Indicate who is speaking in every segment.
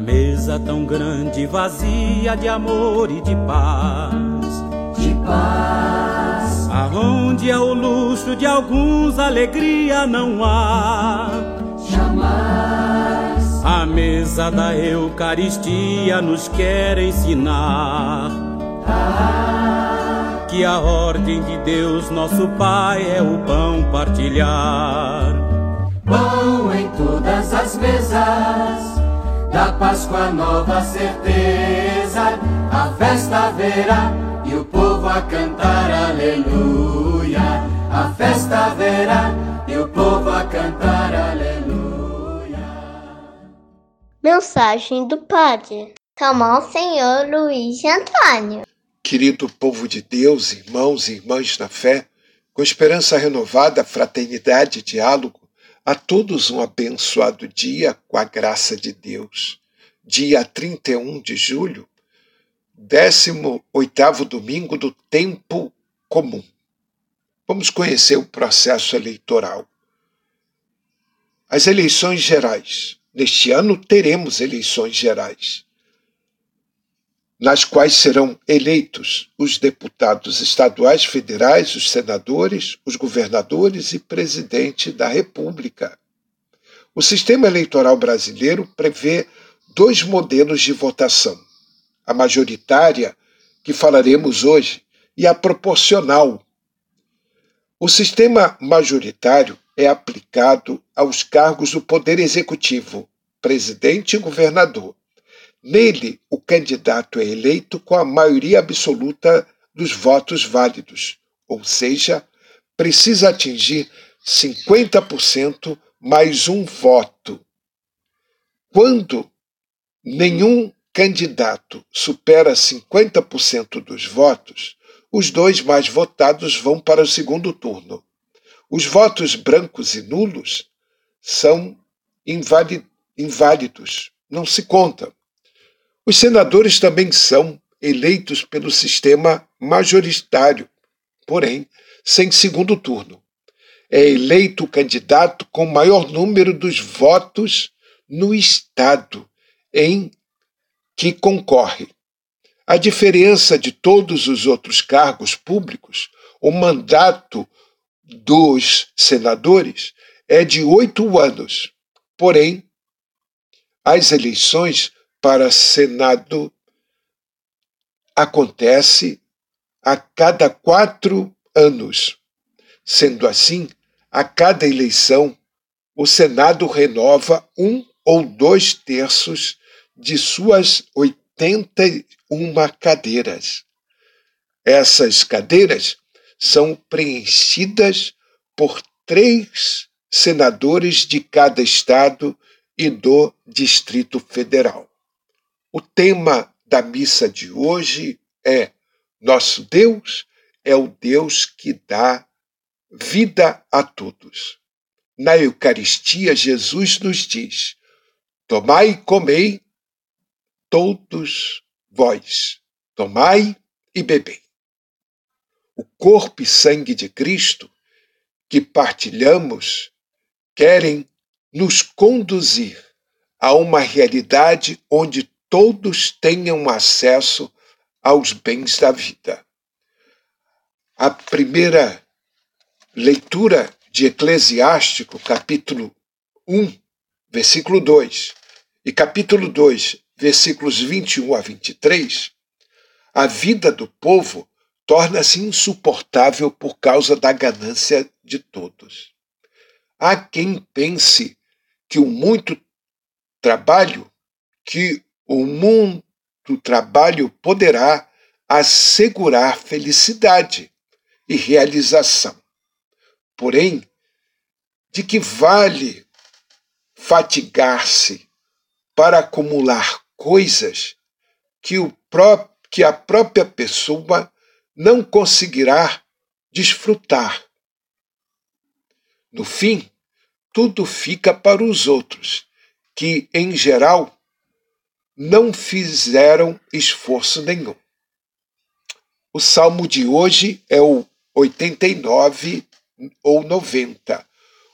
Speaker 1: mesa tão grande, vazia de amor e de paz.
Speaker 2: De paz.
Speaker 1: Aonde é o luxo de alguns, alegria não há.
Speaker 2: Jamais.
Speaker 1: A mesa da Eucaristia nos quer ensinar.
Speaker 2: Ah.
Speaker 1: Que a ordem de Deus, nosso Pai, é o pão partilhar.
Speaker 2: Pão em todas as mesas da Páscoa nova certeza, a festa haverá e o povo a cantar aleluia. A festa haverá e o povo a cantar aleluia.
Speaker 3: Mensagem do Padre Calmar Senhor Luiz Antônio.
Speaker 4: Querido povo de Deus, irmãos e irmãs na fé, com esperança renovada, fraternidade e diálogo, a todos um abençoado dia com a graça de Deus. Dia 31 de julho, 18º domingo do tempo comum. Vamos conhecer o processo eleitoral. As eleições gerais. Neste ano teremos eleições gerais, nas quais serão eleitos os deputados estaduais, federais, os senadores, os governadores e presidente da República. O sistema eleitoral brasileiro prevê dois modelos de votação: a majoritária, que falaremos hoje, e a proporcional. O sistema majoritário é aplicado aos cargos do Poder Executivo, presidente e governador. Nele, o candidato é eleito com a maioria absoluta dos votos válidos, ou seja, precisa atingir 50% mais um voto. Quando nenhum candidato supera 50% dos votos, os dois mais votados vão para o segundo turno. Os votos brancos e nulos são inválidos, não se contam. Os senadores também são eleitos pelo sistema majoritário, porém, sem segundo turno. É eleito o candidato com maior número dos votos no Estado em que concorre. A diferença de todos os outros cargos públicos, o mandato dos senadores é de oito anos. Porém, as eleições para Senado acontece a cada quatro anos. Sendo assim, a cada eleição, o Senado renova um ou dois terços de suas 81 cadeiras. Essas cadeiras são preenchidas por três senadores de cada estado e do Distrito Federal. O tema da missa de hoje é: Nosso Deus é o Deus que dá vida a todos. Na Eucaristia, Jesus nos diz: Tomai e comei todos vós, tomai e bebei. O corpo e sangue de Cristo que partilhamos querem nos conduzir a uma realidade onde todos tenham acesso aos bens da vida. A primeira leitura de Eclesiástico, capítulo 1, versículo 2, e capítulo 2, versículos 21 a 23, a vida do povo torna-se insuportável por causa da ganância de todos. Há quem pense que o muito trabalho, que o muito trabalho poderá assegurar felicidade e realização. Porém, de que vale fatigar-se para acumular coisas que, o pró que a própria pessoa não conseguirá desfrutar? No fim, tudo fica para os outros, que, em geral, não fizeram esforço nenhum. O salmo de hoje é o 89 ou 90,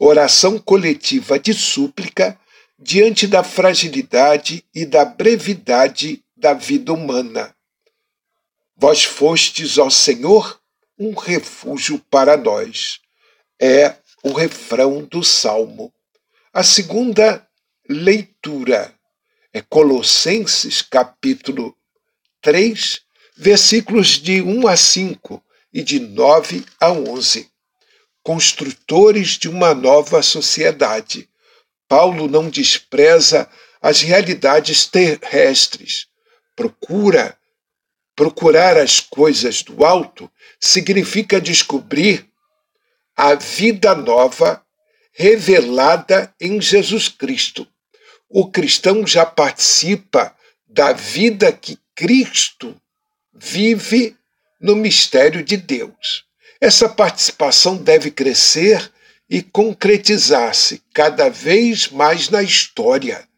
Speaker 4: oração coletiva de súplica diante da fragilidade e da brevidade da vida humana. Vós fostes, ó Senhor, um refúgio para nós. É o refrão do salmo. A segunda leitura é Colossenses, capítulo 3, versículos de 1 a 5 e de 9 a 11. Construtores de uma nova sociedade. Paulo não despreza as realidades terrestres. Procura procurar as coisas do alto significa descobrir a vida nova revelada em Jesus Cristo. O cristão já participa da vida que Cristo vive no mistério de Deus. Essa participação deve crescer e concretizar-se cada vez mais na história.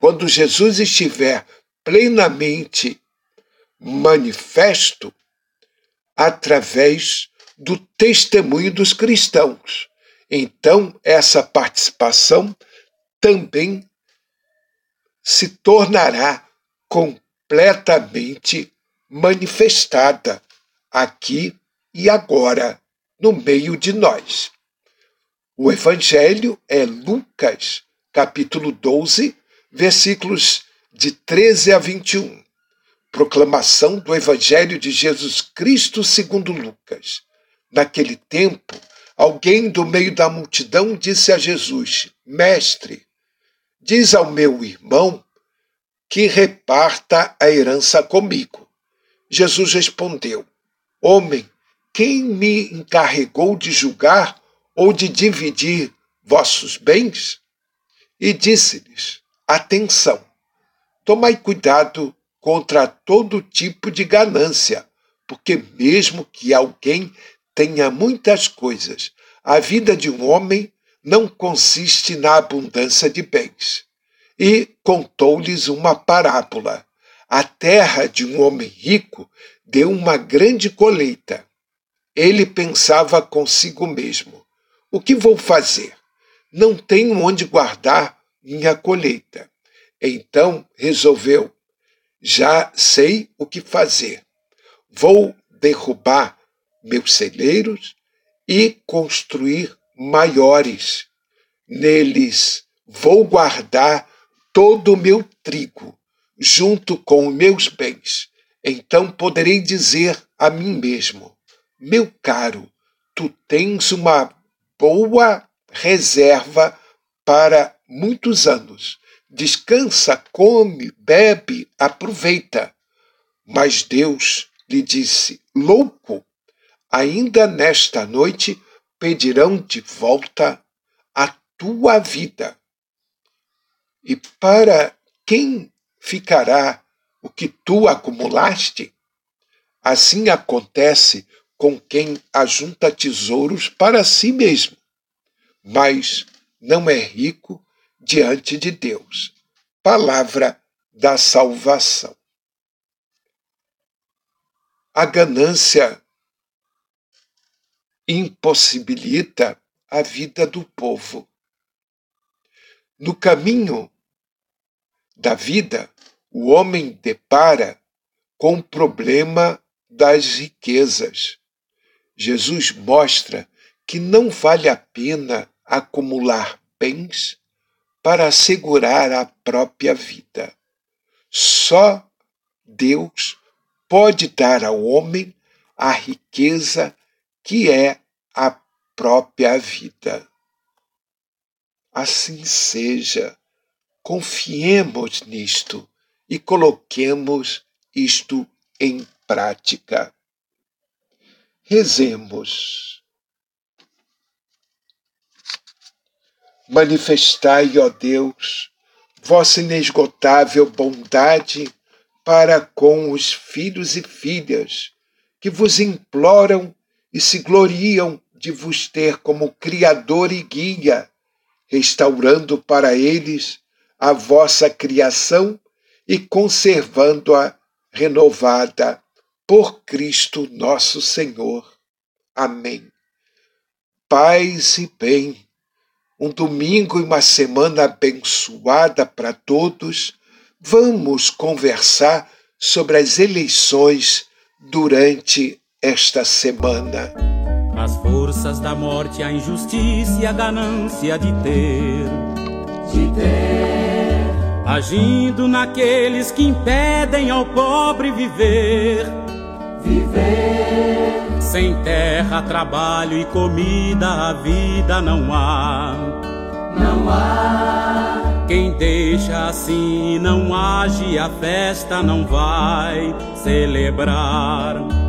Speaker 4: Quando Jesus estiver plenamente manifesto através do testemunho dos cristãos. Então, essa participação também se tornará completamente manifestada aqui e agora, no meio de nós. O Evangelho é Lucas, capítulo 12, versículos de 13 a 21. Proclamação do Evangelho de Jesus Cristo segundo Lucas. Naquele tempo, alguém do meio da multidão disse a Jesus: Mestre, diz ao meu irmão que reparta a herança comigo. Jesus respondeu: Homem, quem me encarregou de julgar ou de dividir vossos bens? E disse-lhes: Atenção, tomai cuidado contra todo tipo de ganância, porque mesmo que alguém tenha muitas coisas, a vida de um homem não consiste na abundância de bens. E contou-lhes uma parábola a terra de um homem rico deu uma grande colheita. Ele pensava consigo mesmo: o que vou fazer? Não tenho onde guardar minha colheita. Então resolveu: já sei o que fazer. Vou derrubar meus celeiros e construir maiores. Neles vou guardar todo o meu trigo junto com meus bens. Então poderei dizer a mim mesmo: Meu caro, tu tens uma boa reserva para muitos anos. Descansa, come, bebe, aproveita. Mas Deus lhe disse: Louco, ainda nesta noite pedirão de volta a tua vida. E para quem ficará o que tu acumulaste? Assim acontece com quem ajunta tesouros para si mesmo, mas não é rico diante de Deus. Palavra da salvação. A ganância impossibilita a vida do povo. No caminho da vida, o homem depara com o problema das riquezas. Jesus mostra que não vale a pena acumular bens para assegurar a própria vida. Só Deus pode dar ao homem a riqueza que é a própria vida. Assim seja Confiemos nisto e coloquemos isto em prática. Rezemos. Manifestai, ó Deus, vossa inesgotável bondade para com os filhos e filhas que vos imploram e se gloriam de vos ter como Criador e Guia, restaurando para eles a vossa criação e conservando-a renovada por Cristo nosso Senhor. Amém. Paz e bem um domingo e uma semana abençoada para todos. Vamos conversar sobre as eleições durante esta semana.
Speaker 1: As forças da morte, a injustiça e a ganância de ter,
Speaker 2: de ter,
Speaker 1: agindo naqueles que impedem ao pobre viver,
Speaker 2: viver.
Speaker 1: Sem terra, trabalho e comida, a vida não há.
Speaker 2: Não há.
Speaker 1: Quem deixa assim não age, a festa não vai celebrar.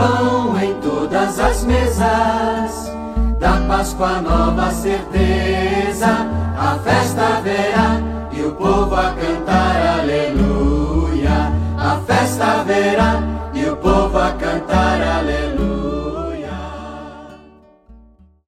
Speaker 2: Pão em todas as mesas, da Páscoa nova certeza, a festa verá e o povo a cantar aleluia. A festa verá e o povo a cantar aleluia.